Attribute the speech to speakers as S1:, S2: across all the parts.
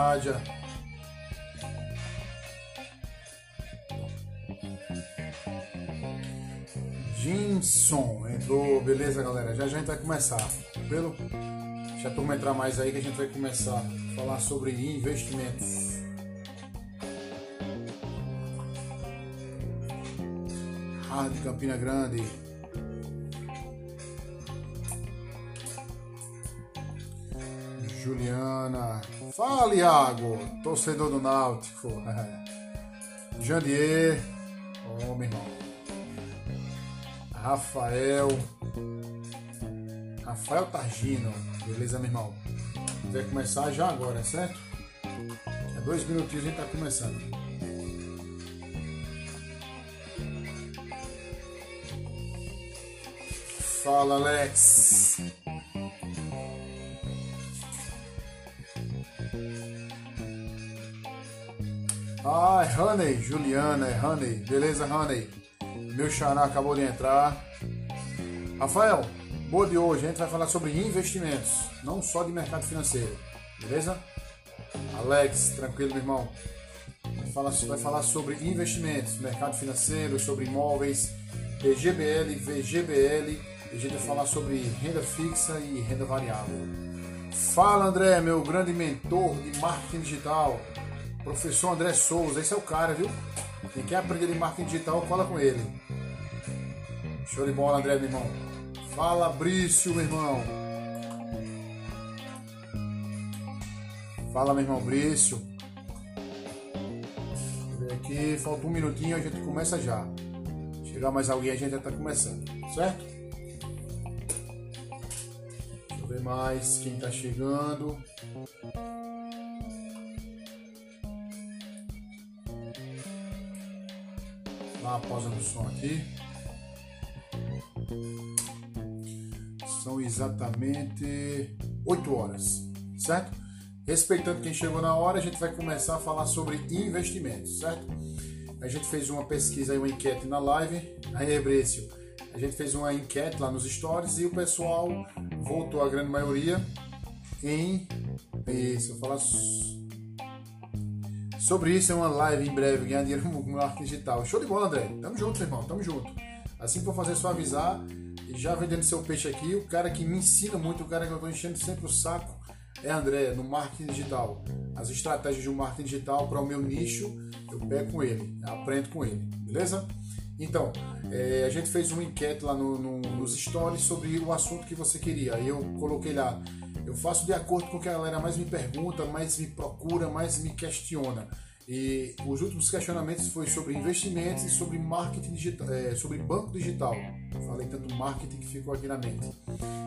S1: Arcádia. Jimson entrou, beleza galera? Já já a gente vai começar. Pelo Deixa a turma entrar mais aí que a gente vai começar a falar sobre investimentos. Hard Campina Grande. Juliana. Fala, Iago, torcedor do Náutico. Jandier. Ó, meu irmão. Rafael. Rafael Targino. Beleza, meu irmão? Vai começar já agora, certo? É dois minutinhos a gente tá começando. Fala, Alex. Ai, Honey, Juliana, é Honey. Beleza, Honey? Meu xará acabou de entrar. Rafael, boa de hoje. A gente vai falar sobre investimentos, não só de mercado financeiro. Beleza? Alex, tranquilo, meu irmão. Vai falar, vai falar sobre investimentos, mercado financeiro, sobre imóveis, VGBL, VGBL. A gente vai falar sobre renda fixa e renda variável. Fala, André, meu grande mentor de marketing digital. Professor André Souza, esse é o cara, viu? Quem quer aprender de marketing digital, fala com ele. Show de bola, André, meu irmão. Fala, Brício, meu irmão. Fala, meu irmão Brício. Aqui, falta um minutinho, a gente começa já. Chegar mais alguém, a gente já está começando, certo? Deixa eu ver mais quem está chegando. Dá uma pausa no som aqui. São exatamente 8 horas, certo? Respeitando quem chegou na hora, a gente vai começar a falar sobre investimentos, certo? A gente fez uma pesquisa e uma enquete na live. Aí, Ebrício, a gente fez uma enquete lá nos stories e o pessoal votou, a grande maioria, em. Isso, falar sobre isso é uma live em breve, ganhar dinheiro no marketing digital. Show de bola, André. Tamo junto, irmão, tamo junto. Assim que for fazer, só avisar. E já vendendo seu peixe aqui, o cara que me ensina muito, o cara que eu tô enchendo sempre o saco, é André, no marketing digital. As estratégias de um marketing digital para o meu nicho, eu pego com ele, aprendo com ele, beleza? Então, é, a gente fez uma enquete lá no, no, nos stories sobre o assunto que você queria. Aí eu coloquei lá eu faço de acordo com o que a galera mais me pergunta, mais me procura, mais me questiona. E os últimos questionamentos foi sobre investimentos e sobre marketing digital, é, sobre banco digital. Falei tanto marketing que ficou aqui na mente.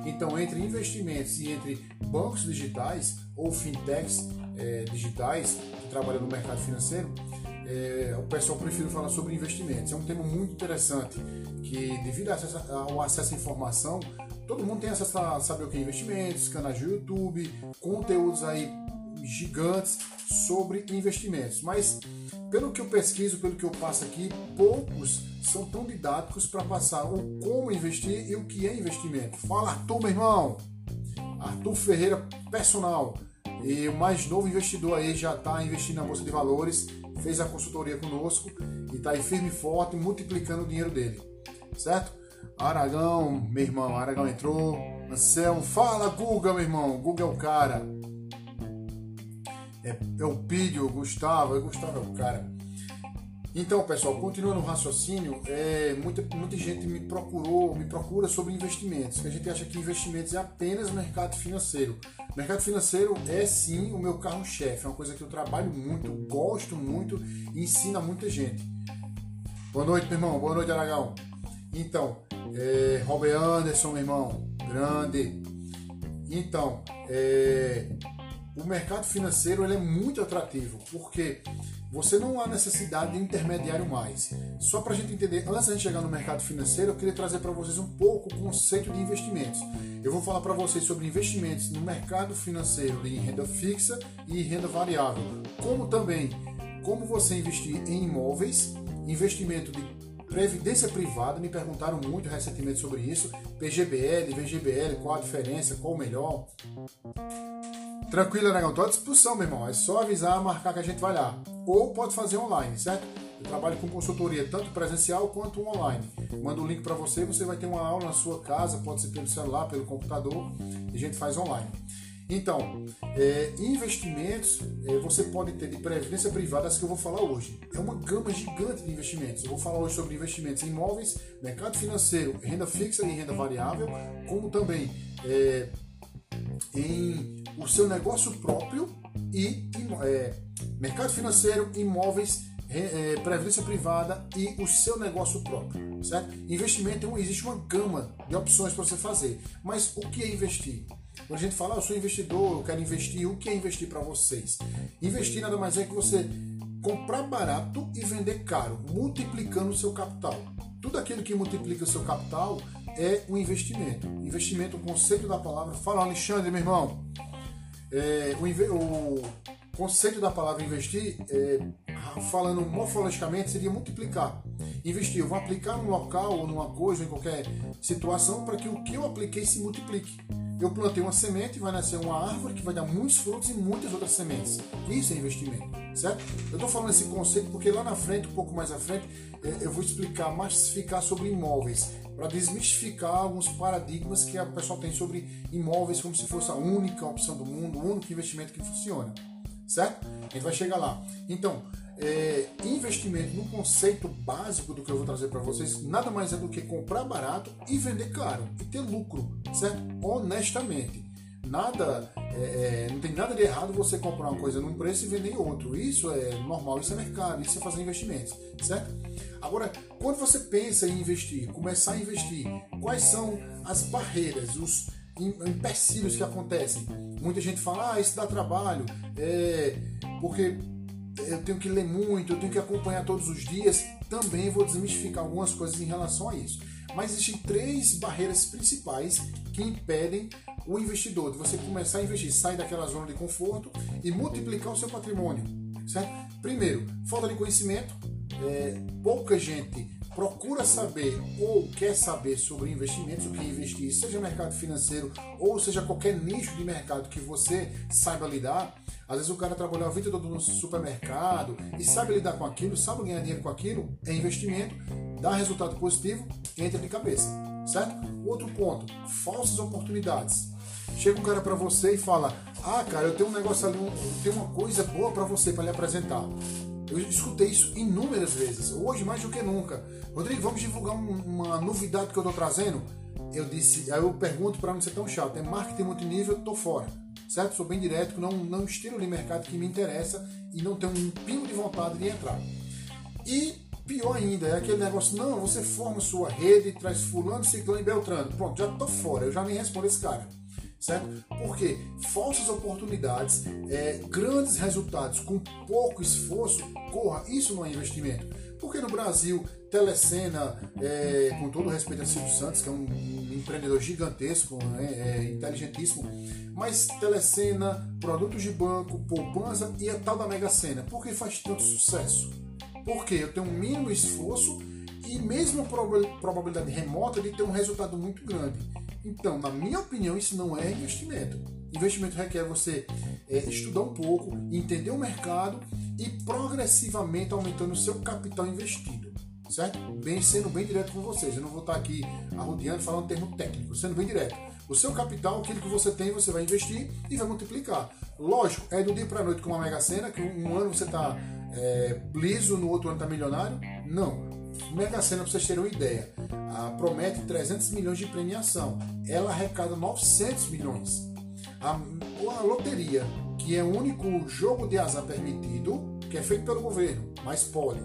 S1: Então, entre investimentos e entre bancos digitais ou fintechs é, digitais que trabalham no mercado financeiro, é, o pessoal prefere falar sobre investimentos. É um tema muito interessante que, devido ao acesso à informação, todo mundo tem acesso a saber o que é investimentos, canais de YouTube, conteúdos aí gigantes sobre investimentos. Mas pelo que eu pesquiso, pelo que eu passo aqui, poucos são tão didáticos para passar o como investir e o que é investimento. Fala Arthur, meu irmão! Arthur Ferreira, personal. E o mais novo investidor aí já está investindo na Bolsa de Valores, fez a consultoria conosco e está aí firme e forte, multiplicando o dinheiro dele. Certo? Aragão, meu irmão, Aragão entrou. Anselmo, fala Guga, meu irmão. Guga é o cara. É, é o Pídio, Gustavo, Gustavo é o cara. Então, pessoal, continuando o raciocínio, é, muita, muita gente me procurou, me procura sobre investimentos. Que a gente acha que investimentos é apenas mercado financeiro. Mercado financeiro é sim o meu carro-chefe, é uma coisa que eu trabalho muito, gosto muito e ensina muita gente. Boa noite, meu irmão. Boa noite, Aragão. Então, é, Robert Anderson, meu irmão, grande. Então, é, o mercado financeiro ele é muito atrativo, porque você não há necessidade de intermediário mais. Só para a gente entender, antes de chegar no mercado financeiro, eu queria trazer para vocês um pouco o conceito de investimentos. Eu vou falar para vocês sobre investimentos no mercado financeiro em renda fixa e renda variável, como também como você investir em imóveis, investimento de previdência privada, me perguntaram muito recentemente sobre isso. PGBL, VGBL, qual a diferença, qual o melhor. Tranquilo, negão? Estou à disposição, meu irmão. É só avisar, marcar que a gente vai lá. Ou pode fazer online, certo? Eu trabalho com consultoria tanto presencial quanto online. Mando o link para você, você vai ter uma aula na sua casa, pode ser pelo celular, pelo computador, e a gente faz online. Então, é, investimentos é, você pode ter de previdência privada, as que eu vou falar hoje. É uma gama gigante de investimentos. Eu vou falar hoje sobre investimentos em imóveis, mercado financeiro, renda fixa e renda variável, como também é, em o seu negócio próprio e é, mercado financeiro, imóveis, é, previdência privada e o seu negócio próprio, certo? Investimento então, existe uma gama de opções para você fazer, mas o que é investir? Quando a gente fala, ah, eu sou investidor, eu quero investir, o que é investir para vocês? Investir nada mais é que você comprar barato e vender caro, multiplicando o seu capital. Tudo aquilo que multiplica o seu capital é um investimento. Investimento, o conceito da palavra. Fala, Alexandre, meu irmão. É, o, o, conceito da palavra investir, é, falando morfologicamente, seria multiplicar. Investir, eu vou aplicar num local ou numa coisa, em qualquer situação, para que o que eu apliquei se multiplique eu plantei uma semente vai nascer uma árvore que vai dar muitos frutos e muitas outras sementes. Isso é investimento, certo? Eu estou falando esse conceito porque lá na frente, um pouco mais à frente, é, eu vou explicar, massificar sobre imóveis, para desmistificar alguns paradigmas que a pessoa tem sobre imóveis como se fosse a única opção do mundo, o único investimento que funciona, certo? A gente vai chegar lá. Então, é, investimento no conceito básico do que eu vou trazer para vocês nada mais é do que comprar barato e vender caro e ter lucro, certo? Honestamente. Nada, é, é, não tem nada de errado você comprar uma coisa num preço e vender em outro. Isso é normal, isso é mercado, isso é fazer investimentos, certo? Agora, quando você pensa em investir, começar a investir, quais são as barreiras, os empecilhos que acontecem? Muita gente fala, ah, isso dá trabalho, é, porque eu tenho que ler muito, eu tenho que acompanhar todos os dias. Também vou desmistificar algumas coisas em relação a isso. Mas existem três barreiras principais que impedem o investidor de você começar a investir, sair daquela zona de conforto e multiplicar o seu patrimônio. Certo? Primeiro, falta de conhecimento. É, pouca gente procura saber ou quer saber sobre investimentos, o que investir, seja mercado financeiro ou seja qualquer nicho de mercado que você saiba lidar. Às vezes o cara trabalhou a vida toda no supermercado e sabe lidar com aquilo, sabe ganhar dinheiro com aquilo, é investimento, dá resultado positivo, entra de cabeça, certo? Outro ponto, falsas oportunidades. Chega um cara para você e fala: "Ah, cara, eu tenho um negócio ali, eu tenho uma coisa boa para você para lhe apresentar". Eu escutei isso inúmeras vezes, hoje mais do que nunca. Rodrigo, vamos divulgar uma novidade que eu estou trazendo? Eu disse, aí eu pergunto para não ser tão chato, é marketing multinível, tô fora certo? Sou bem direto, não, não estilo de mercado que me interessa e não tenho um pingo de vontade de entrar. E pior ainda, é aquele negócio, não, você forma sua rede, traz fulano, ciclano e beltrano. Pronto, já tô fora, eu já nem respondo esse cara. Certo? Porque falsas oportunidades, é, grandes resultados com pouco esforço, corra, isso não é investimento. Porque no Brasil, Telecena, é, com todo respeito a Silvio Santos, que é um, um empreendedor gigantesco, né, é, inteligentíssimo, mas Telecena, produtos de banco, poupança e a tal da Mega Sena. Por que faz tanto sucesso? Porque eu tenho um mínimo esforço e mesmo probabilidade remota de ter um resultado muito grande. Então, na minha opinião, isso não é investimento. Investimento requer você é, estudar um pouco, entender o mercado e progressivamente aumentando o seu capital investido. Certo? Bem, sendo bem direto com vocês. Eu não vou estar aqui arrodeando falando termo técnico, sendo bem direto. O seu capital, aquilo que você tem, você vai investir e vai multiplicar. Lógico, é do dia para noite com uma mega cena, que um ano você está é, liso, no outro ano está milionário. Não. Mega Sena, para vocês terem uma ideia, promete 300 milhões de premiação. Ela arrecada 900 milhões. A, a loteria, que é o único jogo de azar permitido, que é feito pelo governo, mas pode.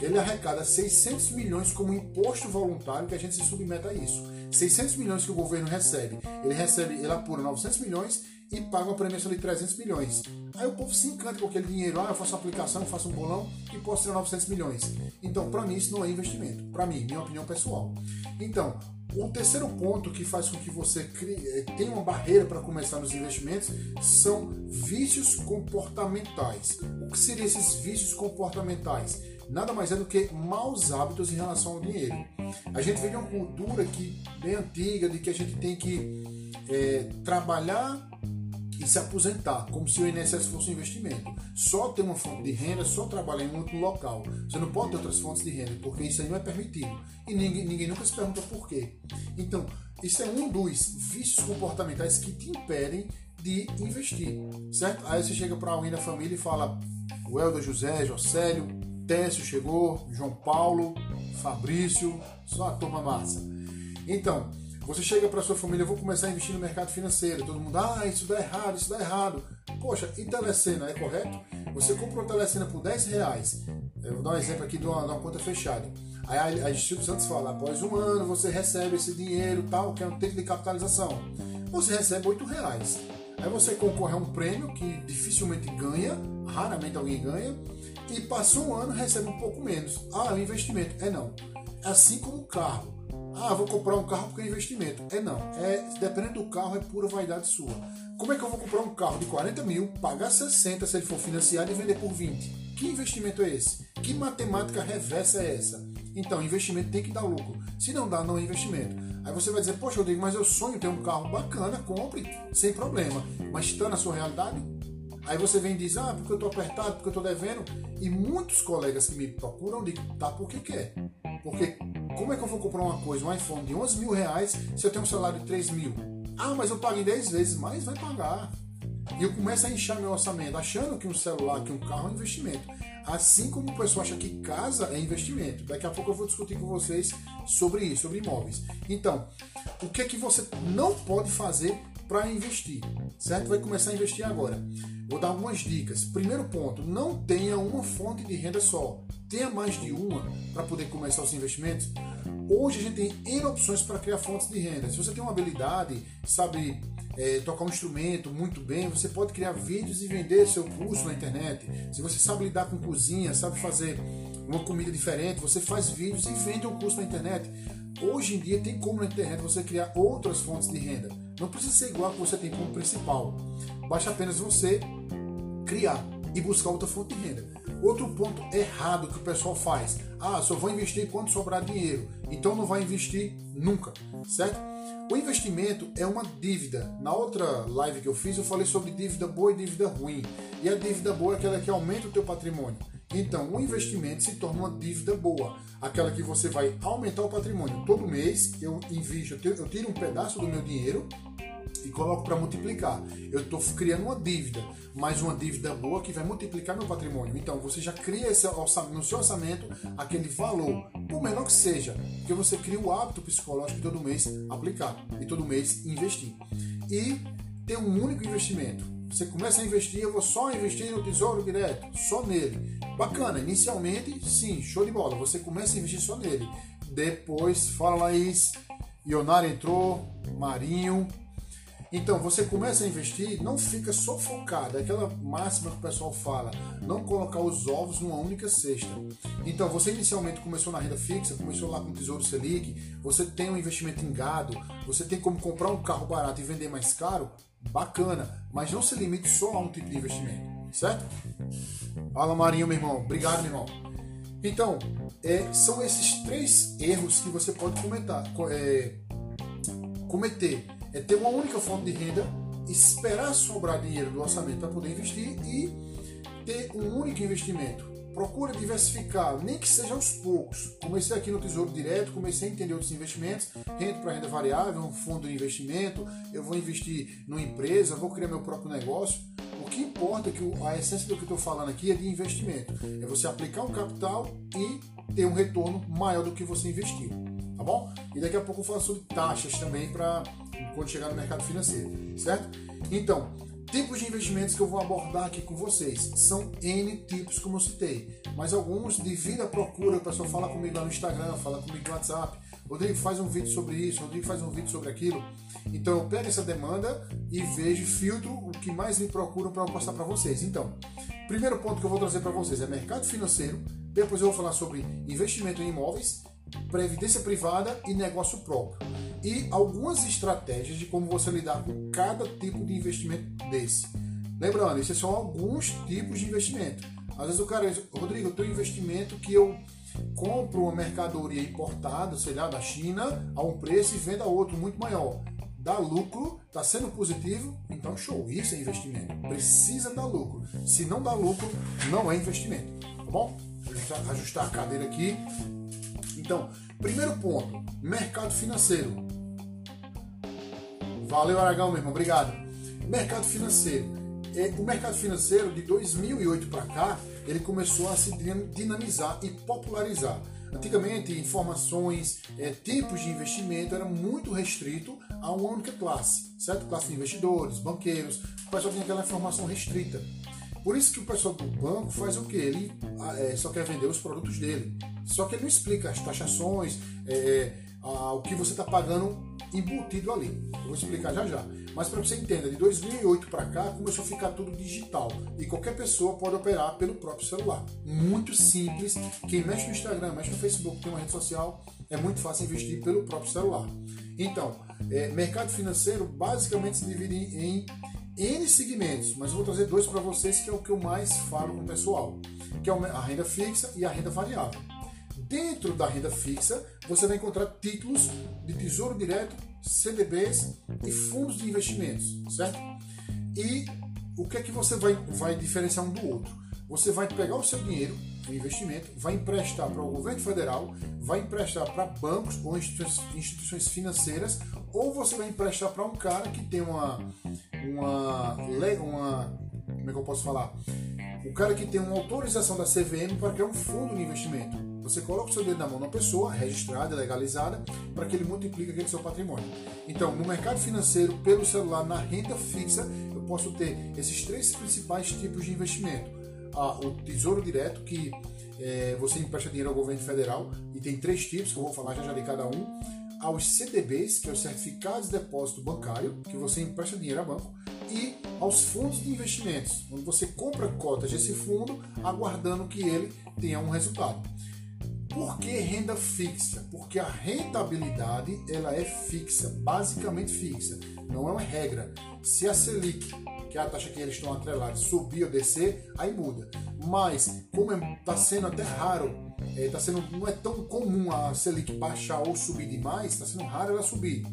S1: Ele arrecada 600 milhões como imposto voluntário que a gente se submete a isso. 600 milhões que o governo recebe. Ele recebe, ele apura 900 milhões e paga uma premiação de 300 milhões. Aí o povo se encanta com aquele dinheiro, ah, eu faço aplicação, faço um bolão e posso tirar 900 milhões. Então, para mim, isso não é investimento. Para mim, minha opinião pessoal. Então, o terceiro ponto que faz com que você eh, tenha uma barreira para começar nos investimentos são vícios comportamentais. O que seriam esses vícios comportamentais? Nada mais é do que maus hábitos em relação ao dinheiro. A gente vem de uma cultura que, bem antiga de que a gente tem que é, trabalhar e se aposentar, como se o INSS fosse um investimento. Só ter uma fonte de renda, só trabalhar em um outro local. Você não pode ter outras fontes de renda, porque isso aí não é permitido. E ninguém, ninguém nunca se pergunta por quê. Então, isso é um dos vícios comportamentais que te impedem de investir, certo? Aí você chega para alguém da família e fala: o Helder José, Jocélio, Técio chegou, João Paulo, Fabrício, só a turma massa. Então, você chega para sua família, vou começar a investir no mercado financeiro. Todo mundo, ah, isso dá errado, isso dá errado. Poxa, e telecena, é correto? Você compra uma telecena por 10 reais. Eu vou dar um exemplo aqui de uma, de uma conta fechada. Aí a, Silvio Santos fala, após um ano você recebe esse dinheiro tal, que é um tempo de capitalização. Você recebe 8 reais. Aí você concorre a um prêmio que dificilmente ganha, raramente alguém ganha, e passou um ano recebe um pouco menos. Ah, é um investimento. É não. É assim como o carro. Ah, vou comprar um carro porque é investimento. É não. É, dependendo do carro, é pura vaidade sua. Como é que eu vou comprar um carro de 40 mil, pagar 60 se ele for financiado e vender por 20? Que investimento é esse? Que matemática reversa é essa? Então, investimento tem que dar lucro. Se não dá, não é investimento. Aí você vai dizer, poxa, Rodrigo, mas eu sonho ter um carro bacana, compre, sem problema. Mas está na sua realidade? Aí você vem e diz, ah, porque eu estou apertado, porque eu estou devendo. E muitos colegas que me procuram dizem, tá porque quer. Porque como é que eu vou comprar uma coisa, um iPhone de 11 mil reais, se eu tenho um salário de 3 mil? Ah, mas eu paguei 10 vezes, mas vai pagar. E eu começo a inchar meu orçamento, achando que um celular, que um carro é um investimento. Assim como o pessoal acha que casa é investimento. Daqui a pouco eu vou discutir com vocês sobre isso, sobre imóveis. Então, o que é que você não pode fazer para investir? Certo? Vai começar a investir agora. Vou dar algumas dicas. Primeiro ponto, não tenha uma fonte de renda só. Tenha mais de uma para poder começar os investimentos. Hoje a gente tem N opções para criar fontes de renda. Se você tem uma habilidade, sabe é, tocar um instrumento muito bem, você pode criar vídeos e vender seu curso na internet. Se você sabe lidar com cozinha, sabe fazer uma comida diferente, você faz vídeos e vende um curso na internet. Hoje em dia tem como na internet você criar outras fontes de renda. Não precisa ser igual a que você tem como principal. Basta apenas você criar e buscar outra fonte de renda. Outro ponto errado que o pessoal faz: ah, só vou investir quando sobrar dinheiro, então não vai investir nunca, certo? O investimento é uma dívida. Na outra live que eu fiz, eu falei sobre dívida boa e dívida ruim. E a dívida boa é aquela que aumenta o teu patrimônio. Então, o investimento se torna uma dívida boa, aquela que você vai aumentar o patrimônio. Todo mês eu invisto, eu tiro um pedaço do meu dinheiro e coloco para multiplicar. Eu estou criando uma dívida, mas uma dívida boa que vai multiplicar meu patrimônio. Então você já cria esse orçamento, no seu orçamento aquele valor, por menor que seja, porque você cria o hábito psicológico de todo mês aplicar e todo mês investir. E ter um único investimento. Você começa a investir, eu vou só investir no tesouro direto, só nele. Bacana, inicialmente, sim, show de bola. Você começa a investir só nele. Depois, fala Laís, Ionar entrou, Marinho, então, você começa a investir, não fica só focado, é aquela máxima que o pessoal fala, não colocar os ovos numa única cesta. Então, você inicialmente começou na renda fixa, começou lá com o Tesouro Selic, você tem um investimento em gado, você tem como comprar um carro barato e vender mais caro, bacana, mas não se limite só a um tipo de investimento, certo? Fala Marinho, meu irmão. Obrigado, meu irmão. Então, é, são esses três erros que você pode comentar, é, cometer é ter uma única fonte de renda, esperar sobrar dinheiro do orçamento para poder investir e ter um único investimento. Procura diversificar, nem que seja aos poucos. Comecei aqui no Tesouro Direto, comecei a entender outros investimentos, renda para renda variável, um fundo de investimento, eu vou investir numa empresa, vou criar meu próprio negócio. O que importa é que a essência do que eu estou falando aqui é de investimento. É você aplicar um capital e ter um retorno maior do que você investiu. Tá bom? E daqui a pouco eu falo sobre taxas também para quando chegar no mercado financeiro, certo? Então, tipos de investimentos que eu vou abordar aqui com vocês são N tipos, como eu citei, mas alguns, devido à procura, o pessoal fala comigo lá no Instagram, fala comigo no WhatsApp. Rodrigo faz um vídeo sobre isso, Rodrigo faz um vídeo sobre aquilo. Então eu pego essa demanda e vejo, filtro o que mais me procuram para eu passar para vocês. Então, primeiro ponto que eu vou trazer para vocês é mercado financeiro. Depois eu vou falar sobre investimento em imóveis previdência privada e negócio próprio. E algumas estratégias de como você lidar com cada tipo de investimento desse. Lembrando, esses são alguns tipos de investimento. Às vezes o cara diz, Rodrigo, eu tenho um investimento que eu compro uma mercadoria importada, sei lá, da China, a um preço e vendo a outro muito maior. Dá lucro, está sendo positivo, então show, isso é investimento. Precisa dar lucro. Se não dá lucro, não é investimento. Tá bom? Ajustar a cadeira aqui. Então, primeiro ponto, mercado financeiro. Valeu, Aragão, meu irmão, obrigado. Mercado financeiro. É, o mercado financeiro de 2008 para cá, ele começou a se dinamizar e popularizar. Antigamente, informações, é, tipos de investimento era muito restrito a uma única classe, certo? Classe de investidores, banqueiros, o pessoal tinha aquela informação restrita. Por isso que o pessoal do banco faz o que? Ele ah, é, só quer vender os produtos dele. Só que ele não explica as taxações, é, é a, o que você está pagando embutido ali. Eu vou explicar já já. Mas para você entender, de 2008 para cá começou a ficar tudo digital e qualquer pessoa pode operar pelo próprio celular. Muito simples. Quem mexe no Instagram, mexe no Facebook, tem uma rede social, é muito fácil investir pelo próprio celular. Então, é, mercado financeiro basicamente se divide em N segmentos, mas eu vou trazer dois para vocês que é o que eu mais falo com o pessoal, que é a renda fixa e a renda variável. Dentro da renda fixa, você vai encontrar títulos de tesouro direto, CDBs e fundos de investimentos, certo? E o que é que você vai, vai diferenciar um do outro? Você vai pegar o seu dinheiro, o investimento, vai emprestar para o governo federal, vai emprestar para bancos ou instituições financeiras, ou você vai emprestar para um cara que tem uma, uma, uma como é que eu posso falar? O cara que tem uma autorização da CVM para criar um fundo de investimento. Você coloca o seu dedo na mão de uma pessoa registrada, legalizada, para que ele multiplique aquele seu patrimônio. Então, no mercado financeiro, pelo celular, na renda fixa, eu posso ter esses três principais tipos de investimento. Ah, o tesouro direto, que é, você empresta dinheiro ao governo federal, e tem três tipos, que eu vou falar já já de cada um. Aos CDBs, que é os certificados de depósito bancário, que você empresta dinheiro a banco e aos fundos de investimentos, onde você compra cotas desse fundo aguardando que ele tenha um resultado. Por que renda fixa? Porque a rentabilidade ela é fixa, basicamente fixa, não é uma regra. Se a Selic, que é a taxa que eles estão atrelados, subir ou descer, aí muda. Mas como está é, sendo até raro, é, tá sendo, não é tão comum a Selic baixar ou subir demais, está sendo raro ela subir.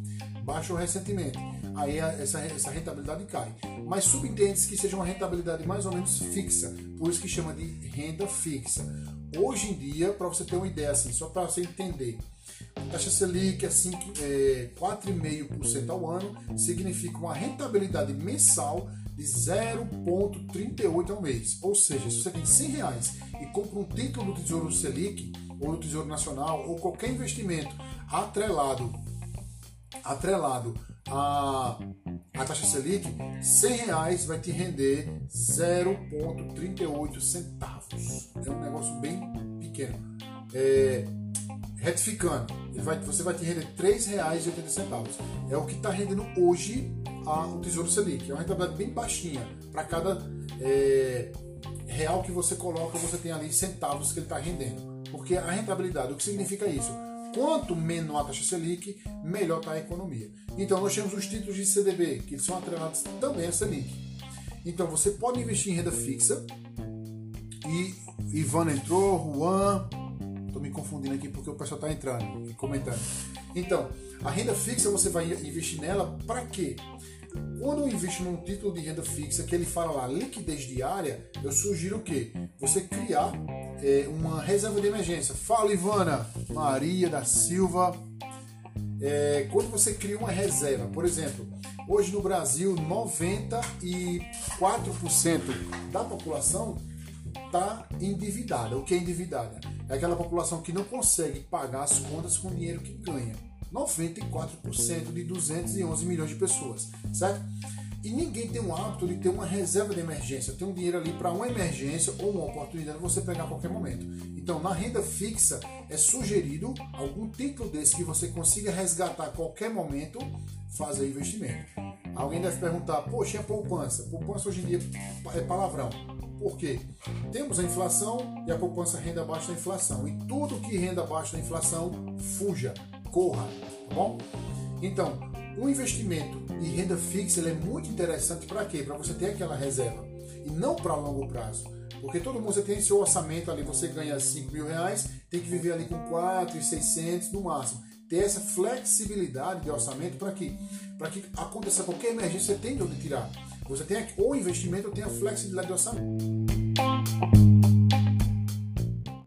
S1: Baixou recentemente aí essa, essa rentabilidade cai. Mas subentende-se que seja uma rentabilidade mais ou menos fixa, por isso que chama de renda fixa. Hoje em dia, para você ter uma ideia assim, só para você entender, a taxa Selic assim, é 4,5% ao ano significa uma rentabilidade mensal de 0,38 ao mês. Ou seja, se você tem 100 reais e compra um título do Tesouro Selic ou do Tesouro Nacional ou qualquer investimento atrelado atrelado a, a taxa Selic, 100 reais vai te render 0,38 centavos. É um negócio bem pequeno. É, retificando, vai, você vai te render R$ 3,80. É o que está rendendo hoje a, o Tesouro Selic. É uma rentabilidade bem baixinha. Para cada é, real que você coloca, você tem ali centavos que ele está rendendo. Porque a rentabilidade, o que significa isso? Quanto menor a taxa Selic, melhor está a economia. Então nós temos os títulos de CDB, que são atrelados também a Selic. Então você pode investir em renda fixa. E Ivan entrou, Juan. Estou me confundindo aqui porque o pessoal está entrando e comentando. Então, a renda fixa você vai investir nela para quê? Quando eu invisto num título de renda fixa que ele fala lá liquidez diária, eu sugiro o quê? Você criar é, uma reserva de emergência. Fala, Ivana, Maria da Silva. É, quando você cria uma reserva, por exemplo, hoje no Brasil, 94% da população está endividada. O que é endividada? É aquela população que não consegue pagar as contas com o dinheiro que ganha. 94% de 211 milhões de pessoas, certo? E ninguém tem o hábito de ter uma reserva de emergência, ter um dinheiro ali para uma emergência ou uma oportunidade você pegar a qualquer momento. Então, na renda fixa, é sugerido algum título desse que você consiga resgatar a qualquer momento, fazer investimento. Alguém deve perguntar, poxa, é poupança? Poupança hoje em dia é palavrão. Por quê? Temos a inflação e a poupança renda abaixo da inflação. E tudo que renda abaixo da inflação, fuja, corra, tá bom? Então, um investimento em renda fixa é muito interessante para quê? Para você ter aquela reserva e não para longo prazo. Porque todo mundo você tem seu orçamento ali, você ganha 5 mil reais, tem que viver ali com 4 e 600 no máximo. Ter essa flexibilidade de orçamento para que, para que aconteça qualquer emergência, você tem de onde tirar. Você tem ou investimento ou tem a flexibilidade de orçamento.